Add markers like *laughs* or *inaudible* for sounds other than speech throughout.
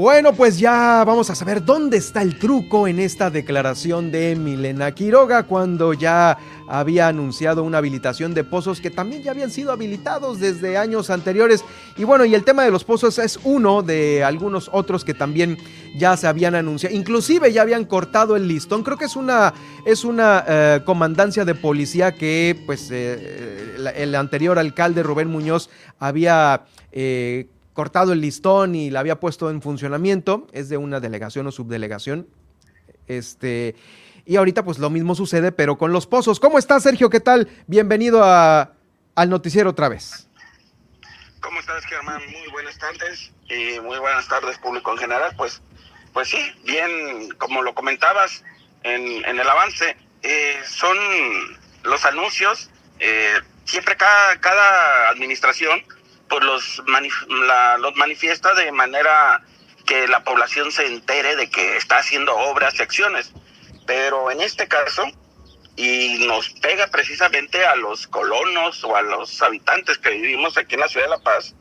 Bueno, pues ya vamos a saber dónde está el truco en esta declaración de Milena Quiroga cuando ya había anunciado una habilitación de pozos que también ya habían sido habilitados desde años anteriores. Y bueno, y el tema de los pozos es uno de algunos otros que también ya se habían anunciado. Inclusive ya habían cortado el listón. Creo que es una, es una eh, comandancia de policía que pues eh, el anterior alcalde Rubén Muñoz había... Eh, cortado el listón y la había puesto en funcionamiento, es de una delegación o subdelegación. Este, y ahorita pues lo mismo sucede, pero con los pozos. ¿Cómo estás, Sergio? ¿Qué tal? Bienvenido a, al noticiero otra vez. ¿Cómo estás, Germán? Muy buenas tardes y muy buenas tardes, público en general. Pues, pues sí, bien, como lo comentabas en, el avance, eh, son los anuncios, eh, siempre cada, cada administración pues los, los manifiesta de manera que la población se entere de que está haciendo obras y acciones. Pero en este caso, y nos pega precisamente a los colonos o a los habitantes que vivimos aquí en la ciudad de La Paz,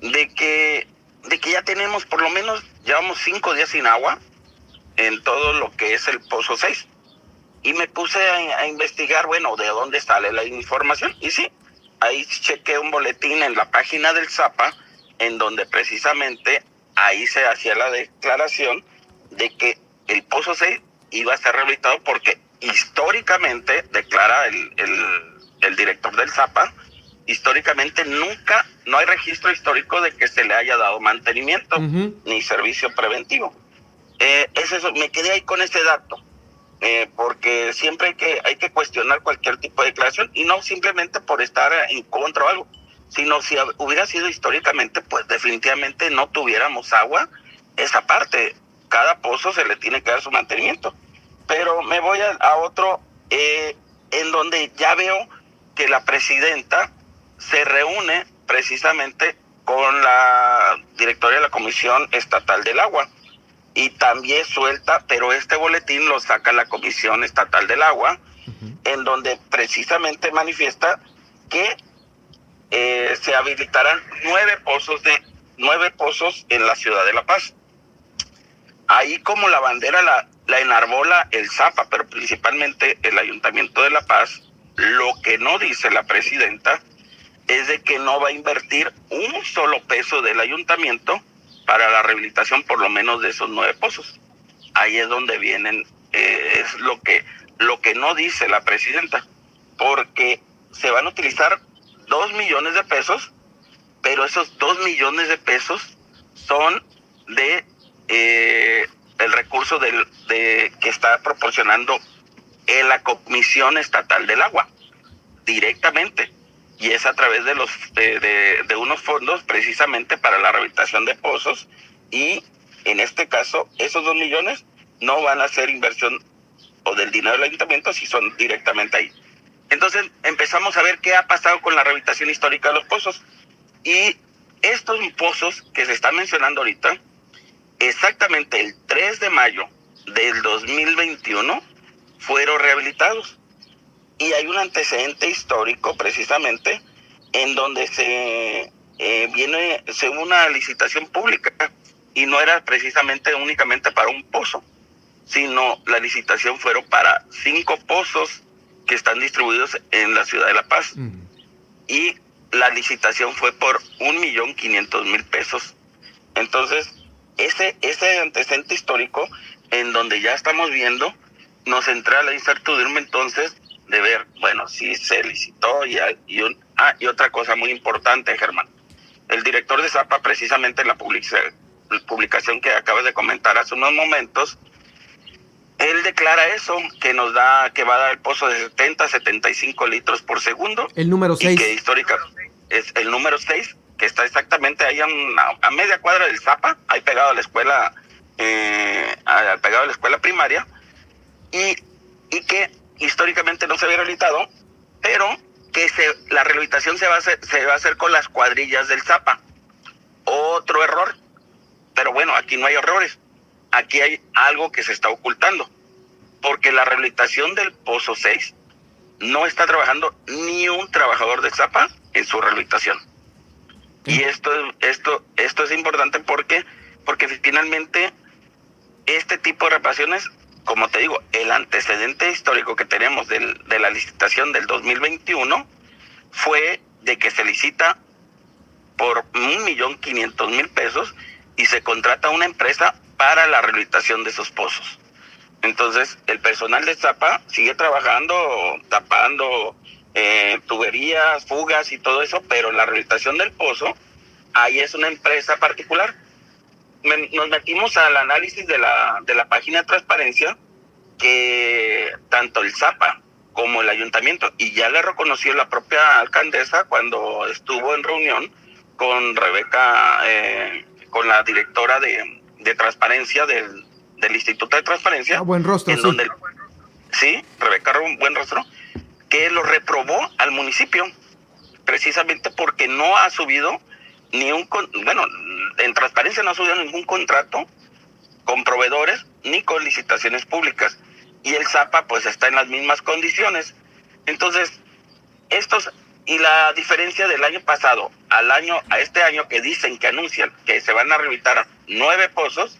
de que, de que ya tenemos por lo menos, llevamos cinco días sin agua en todo lo que es el Pozo 6. Y me puse a investigar, bueno, de dónde sale la información. Y sí, ahí chequé un boletín en la página del ZAPA en donde precisamente ahí se hacía la declaración de que el Pozo 6 iba a ser rehabilitado porque históricamente, declara el, el, director del ZAPA, históricamente nunca, no hay registro histórico de que se le haya dado mantenimiento ni servicio preventivo. Eh, es eso, me quedé ahí con ese dato. Eh, porque siempre hay que, hay que cuestionar cualquier tipo de declaración y no simplemente por estar en contra o algo, sino si hubiera sido históricamente, pues definitivamente no tuviéramos agua, esa parte, cada pozo se le tiene que dar su mantenimiento. Pero me voy a, otro eh, en donde ya veo que la presidenta se reúne precisamente con la directora de la Comisión Estatal del Agua y también suelta, pero este boletín lo saca la Comisión Estatal del Agua, en donde precisamente manifiesta que eh, se habilitarán nueve pozos de nueve pozos en la ciudad de La Paz. Ahí como la bandera la, la enarbola el Zapa, pero principalmente el Ayuntamiento de La Paz, lo que no dice la presidenta es de que no va a invertir un solo peso del ayuntamiento para la rehabilitación por lo menos de esos nueve pozos. Ahí es donde vienen, eh, es lo que, lo que no dice la presidenta, porque se van a utilizar dos millones de pesos, pero esos dos millones de pesos son de eh, el recurso del, de, que está proporcionando la Comisión Estatal del Agua, directamente y es a través de los de, de, unos fondos precisamente para la rehabilitación de pozos y en este caso esos dos millones no van a ser inversión o del dinero del ayuntamiento si son directamente ahí. Entonces empezamos a ver qué ha pasado con la rehabilitación histórica de los pozos y estos pozos que se están mencionando ahorita, exactamente el 3 de mayo del 2021 fueron rehabilitados y hay un antecedente histórico precisamente en donde se eh, viene según una licitación pública y no era precisamente únicamente para un pozo, sino la licitación fueron para cinco pozos que están distribuidos en la ciudad de La Paz. Y la licitación fue por un millón quinientos mil pesos. Entonces, ese, ese antecedente histórico en donde ya estamos viendo, nos entra la incertidumbre entonces de ver, bueno, si se licitó y, y, un, ah, y otra cosa muy importante, Germán. El director de Zapa, precisamente en la publicación que acabas de comentar hace unos momentos, él declara eso, que nos da, que va a dar el pozo de 70 75 litros por segundo. El número 6. que histórica es el número 6, que está exactamente ahí a, a media cuadra del Zapa, ahí pegado a la escuela, eh, pegado a la escuela primaria, y, y que históricamente no se había rehabilitado, pero que se, la rehabilitación se va, a hacer, se va a hacer con las cuadrillas del Zapa. Otro error. Pero bueno, aquí no hay errores. Aquí hay algo que se está ocultando. Porque la rehabilitación del Pozo 6 no está trabajando ni un trabajador de Zapa en su rehabilitación. Y esto, esto, esto es importante porque, porque finalmente este tipo de reparaciones, como te digo, el antecedente histórico que tenemos del, de la licitación del 2021 fue de que se licita por un millón quinientos mil pesos y se contrata una empresa para la rehabilitación de esos pozos. Entonces, el personal de Zapa sigue trabajando, tapando eh, tuberías, fugas y todo eso, pero la rehabilitación del pozo, ahí es una empresa particular. Nos metimos al análisis de la, de la página de transparencia que tanto el Zapa como el ayuntamiento, y ya le reconoció la propia alcaldesa cuando estuvo en reunión con Rebeca, eh, con la directora de, de transparencia del, del Instituto de Transparencia. Ah, buen rostro, sí. Donde, sí, Rebeca Buen Rostro, que lo reprobó al municipio, precisamente porque no ha subido ni un, bueno, en transparencia no ha subido ningún contrato con proveedores ni con licitaciones públicas. Y el ZAPA pues está en las mismas condiciones. Entonces, estos, y la diferencia del año pasado al año, a este año que dicen que anuncian que se van a rehabilitar nueve pozos,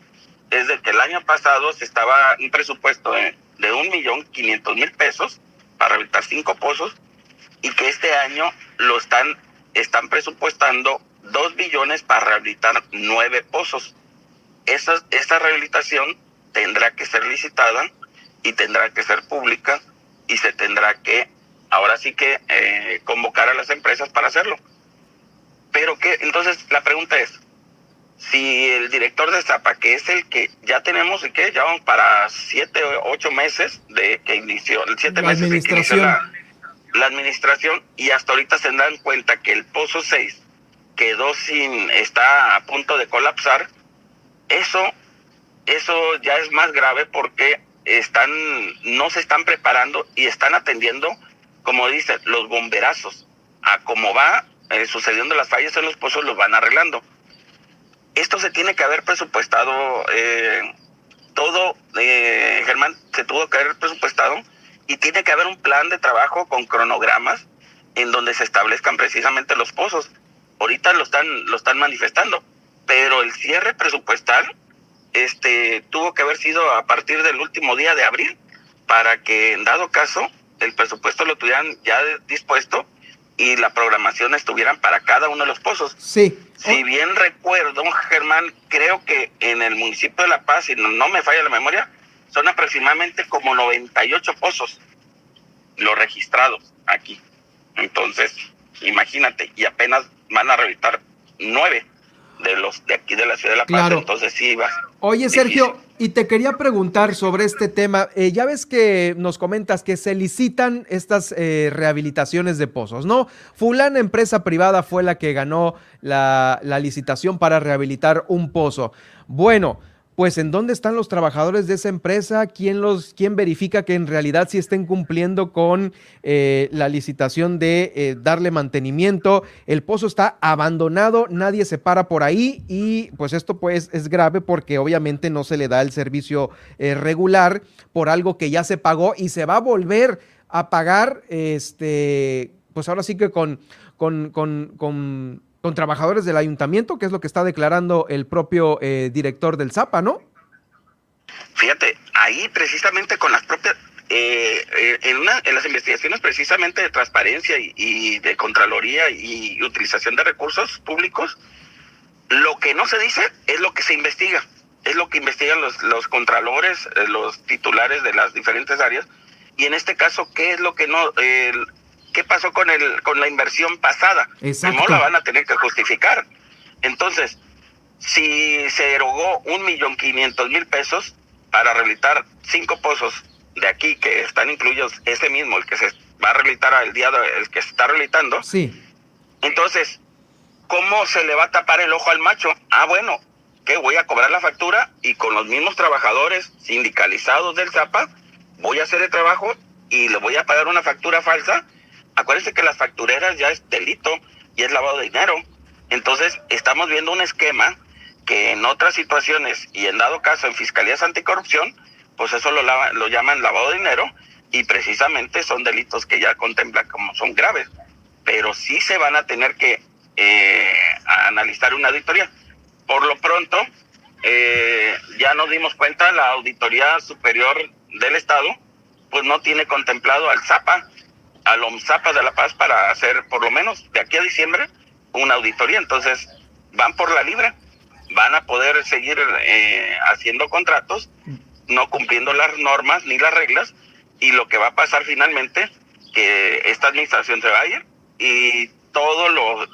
es de que el año pasado se estaba un presupuesto de, un millón quinientos mil pesos para rehabilitar cinco pozos y que este año lo están, están presupuestando dos billones para rehabilitar nueve pozos. Esa, esa rehabilitación tendrá que ser licitada y tendrá que ser pública y se tendrá que, ahora sí que, eh, convocar a las empresas para hacerlo. Pero que, entonces la pregunta es, si el director de Zapa, que es el que ya tenemos, y que ya vamos para siete o ocho meses de que inició, siete meses de que inició la, la, administración, y hasta ahorita se dan cuenta que el Pozo 6 quedó sin, está a punto de colapsar, eso, eso ya es más grave porque están, no se están preparando y están atendiendo, como dice, los bomberazos, a cómo va eh, sucediendo las fallas en los pozos, los van arreglando esto se tiene que haber presupuestado, eh, todo, eh, Germán, se tuvo que haber presupuestado y tiene que haber un plan de trabajo con cronogramas en donde se establezcan precisamente los pozos. Ahorita lo están, lo están manifestando, pero el cierre presupuestal este, tuvo que haber sido a partir del último día de abril para que en dado caso el presupuesto lo tuvieran ya dispuesto y la programación estuvieran para cada uno de los pozos. Sí. Si bien recuerdo, Germán, creo que en el municipio de La Paz, si no, me falla la memoria, son aproximadamente como 98 pozos los registrados aquí. Entonces, imagínate, y apenas van a rehabilitar nueve de los de aquí de la ciudad de La Paz, entonces sí va. Oye, Sergio, y te quería preguntar sobre este tema. Eh, ya ves que nos comentas que se licitan estas eh, rehabilitaciones de pozos, ¿no? Fulana empresa privada fue la que ganó la, la licitación para rehabilitar un pozo. Bueno, pues en dónde están los trabajadores de esa empresa, quién los, quién verifica que en realidad sí estén cumpliendo con eh, la licitación de eh, darle mantenimiento. El pozo está abandonado, nadie se para por ahí y pues esto pues es grave porque obviamente no se le da el servicio eh, regular por algo que ya se pagó y se va a volver a pagar, este, pues ahora sí que con, con, con, con con trabajadores del ayuntamiento, que es lo que está declarando el propio eh, director del ZAPA, ¿no? Fíjate, ahí precisamente con las propias, eh, eh, en, una, en las investigaciones precisamente de transparencia y, de Contraloría y utilización de recursos públicos, lo que no se dice es lo que se investiga, es lo que investigan los, los contralores, los titulares de las diferentes áreas, y en este caso, ¿qué es lo que no, ¿qué pasó con el con la inversión pasada? No la van a tener que justificar. Entonces, si se erogó un millón quinientos mil pesos para rehabilitar cinco pozos de aquí que están incluidos ese mismo, el que se va a rehabilitar al día, el que se está rehabilitando. Sí. Entonces, ¿cómo se le va a tapar el ojo al macho? Ah, bueno, que voy a cobrar la factura y con los mismos trabajadores sindicalizados del ZAPA voy a hacer el trabajo y le voy a pagar una factura falsa Acuérdense que las factureras ya es delito y es lavado de dinero. Entonces, estamos viendo un esquema que en otras situaciones y en dado caso en fiscalías anticorrupción, pues eso lo, lo llaman lavado de dinero y precisamente son delitos que ya contempla como son graves, pero sí se van a tener que eh, analizar una auditoría. Por lo pronto, eh, ya nos dimos cuenta, la Auditoría Superior del Estado, pues no tiene contemplado al ZAPA, al OMZAPA de La Paz para hacer, por lo menos de aquí a diciembre, una auditoría. Entonces, van por la libre, van a poder seguir eh, haciendo contratos, no cumpliendo las normas ni las reglas, y lo que va a pasar finalmente, que esta administración se va a ir y todos los,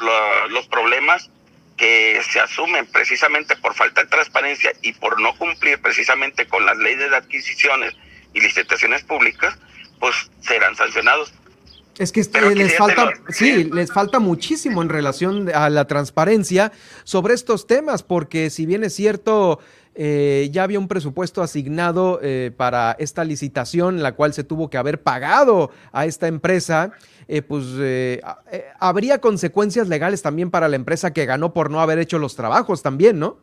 los problemas que se asumen precisamente por falta de transparencia y por no cumplir precisamente con las leyes de adquisiciones y licitaciones públicas, pues serán sancionados. Es que este, les falta, sí, les falta muchísimo en relación a la transparencia sobre estos temas, porque si bien es cierto, eh, ya había un presupuesto asignado eh, para esta licitación, la cual se tuvo que haber pagado a esta empresa, eh, pues habría consecuencias legales también para la empresa que ganó por no haber hecho los trabajos también, ¿no?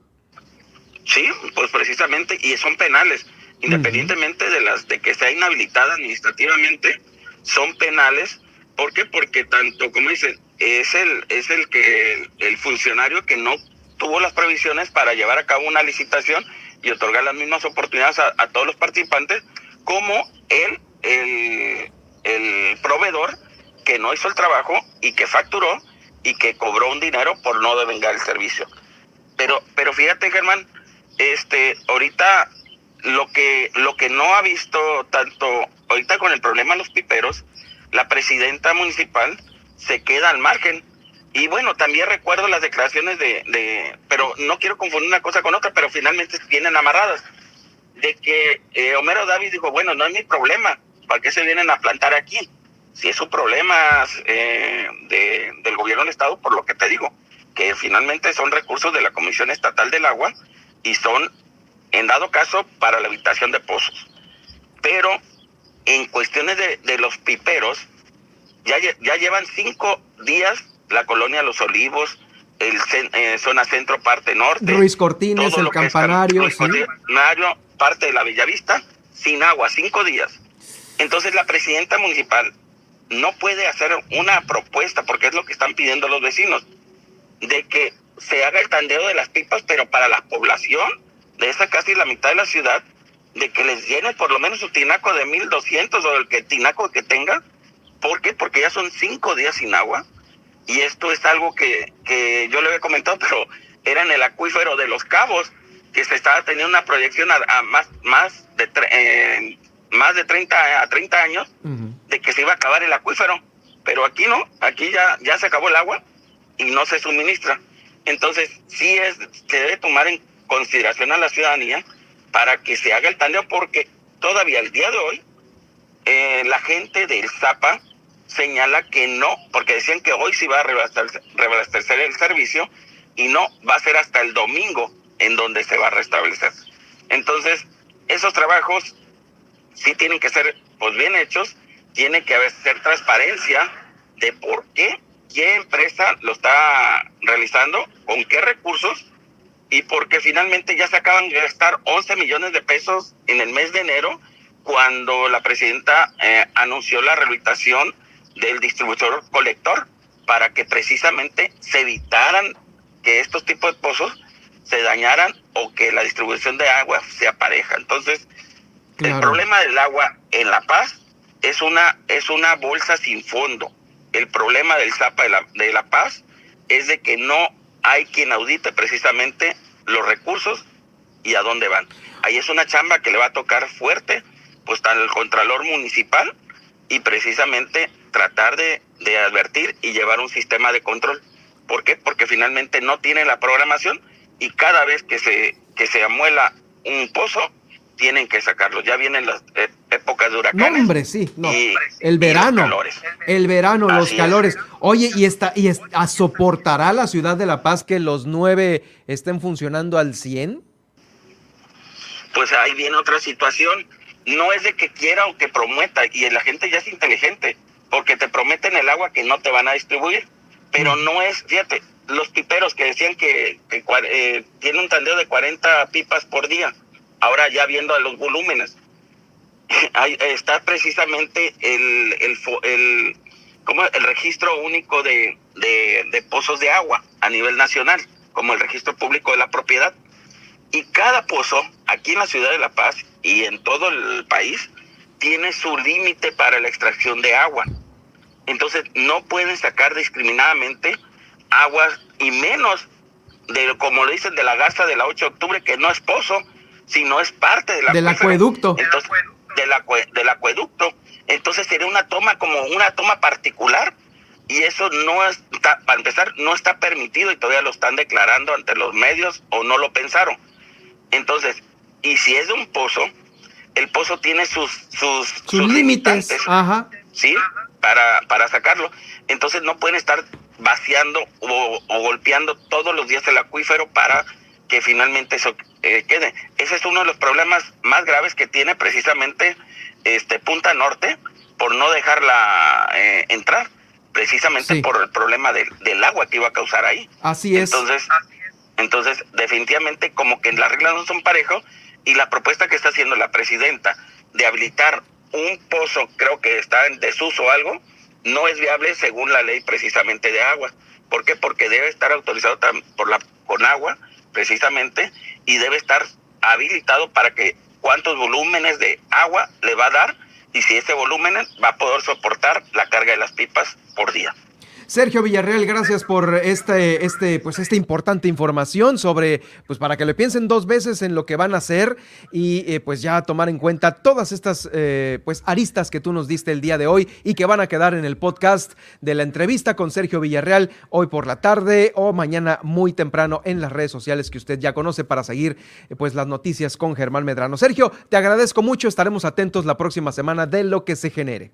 Sí, pues precisamente, y son penales, independientemente de las de que sea inhabilitada administrativamente, son penales. ¿Por qué? Porque tanto, como dicen, es el, es el que el funcionario que no tuvo las previsiones para llevar a cabo una licitación y otorgar las mismas oportunidades a, todos los participantes, como el, el, proveedor que no hizo el trabajo y que facturó y que cobró un dinero por no devengar el servicio. Pero, pero fíjate, Germán, este, ahorita lo que, lo que no ha visto tanto, ahorita con el problema de los piperos, la presidenta municipal se queda al margen y bueno, también recuerdo las declaraciones de, de, pero no quiero confundir una cosa con otra, pero finalmente vienen amarradas, de que eh, Homero David dijo, bueno, no es mi problema, ¿para qué se vienen a plantar aquí? Si es un problema eh, de, del gobierno del Estado, por lo que te digo, que finalmente son recursos de la Comisión Estatal del Agua y son, en dado caso, para la habitación de pozos. Pero en cuestiones de, de los piperos, ya, ya llevan cinco días la colonia Los Olivos, el eh, zona centro, parte norte. Ruiz Cortines, el campanario. parte de la Bellavista, sin agua, cinco días. Entonces la presidenta municipal no puede hacer una propuesta, porque es lo que están pidiendo los vecinos, de que se haga el tandeo de las pipas, pero para la población de esa casi la mitad de la ciudad, de que les llene por lo menos su tinaco de 1200 o el que tinaco que tenga. ¿Por qué? Porque ya son cinco días sin agua y esto es algo que, que yo le había comentado, *laughs* pero era en el acuífero de los cabos, que se estaba teniendo una proyección a, más, más, de eh, más de 30 a 30 años de que se iba a acabar el acuífero. Pero aquí no, aquí ya, ya se acabó el agua y no se suministra. Entonces, sí es, se debe tomar en consideración a la ciudadanía para que se haga el tandeo, porque todavía el día de hoy, eh, la gente del Zapa señala que no, porque decían que hoy sí va a reabastecer el servicio y no, va a ser hasta el domingo en donde se va a restablecer. Entonces, esos trabajos sí tienen que ser pues bien hechos, tiene que haber ser transparencia de por qué, qué empresa lo está realizando, con qué recursos y porque finalmente ya se acaban de gastar 11 millones de pesos en el mes de enero cuando la presidenta eh, anunció la rehabilitación del distribuidor colector para que precisamente se evitaran que estos tipos de pozos se dañaran o que la distribución de agua sea pareja. Entonces, el problema del agua en La Paz es una, es una bolsa sin fondo. El problema del Zapa de la, de la Paz es de que no hay quien audite precisamente los recursos y a dónde van. Ahí es una chamba que le va a tocar fuerte, pues el Contralor Municipal y precisamente tratar de, advertir y llevar un sistema de control. ¿Por qué? Porque finalmente no tiene la programación y cada vez que se, que se amuela un pozo, tienen que sacarlo. Ya vienen las e, épocas de huracanes. No, hombre, sí. No. el verano. El verano, los calores. Oye, ¿y, está, y soportará la ciudad de La Paz que los nueve estén funcionando al 100? Pues ahí viene otra situación. No es de que quiera o que prometa, y la gente ya es inteligente porque te prometen el agua que no te van a distribuir, pero mm. no es, fíjate, los piperos que decían que, que eh, tiene un tandeo de 40 pipas por día, ahora ya viendo a los volúmenes, *laughs* está precisamente el, el, el, como el registro único de, de, pozos de agua a nivel nacional, como el registro público de la propiedad. Y cada pozo, aquí en la ciudad de La Paz y en todo el país, tiene su límite para la extracción de agua. Entonces, no pueden sacar discriminadamente aguas y menos de, como le dicen, de la garza de la 8 de octubre, que no es pozo, sino es parte de la del acueducto. Entonces, del, acueducto. Entonces sería una toma como una toma particular y eso no está, para empezar, no está permitido y todavía lo están declarando ante los medios o no lo pensaron. Entonces, y si es de un pozo, el pozo tiene sus sus, sus, límites, Ajá. ¿sí? Para, para sacarlo. Entonces no pueden estar vaciando o, o golpeando todos los días el acuífero para que finalmente eso eh, quede. Ese es uno de los problemas más graves que tiene precisamente este Punta Norte por no dejarla eh, entrar, precisamente por el problema del, del agua que iba a causar ahí. Así es. Entonces, entonces definitivamente como que las reglas no son parejos y la propuesta que está haciendo la presidenta de habilitar un pozo, creo que está en desuso o algo, no es viable según la ley precisamente de agua. ¿Por qué? Porque debe estar autorizado por la con agua precisamente y debe estar habilitado para que cuántos volúmenes de agua le va a dar y si ese volumen va a poder soportar la carga de las pipas por día. Sergio Villarreal, gracias por este, este, pues esta importante información sobre, pues para que le piensen dos veces en lo que van a hacer y eh, pues ya tomar en cuenta todas estas eh, pues aristas que tú nos diste el día de hoy y que van a quedar en el podcast de la entrevista con Sergio Villarreal hoy por la tarde o mañana muy temprano en las redes sociales que usted ya conoce para seguir eh, pues las noticias con Germán Medrano. Sergio, te agradezco mucho, estaremos atentos la próxima semana de lo que se genere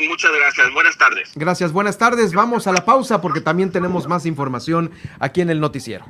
y muchas gracias. Buenas tardes. Gracias, buenas tardes. Vamos a la pausa porque también tenemos más información aquí en el noticiero.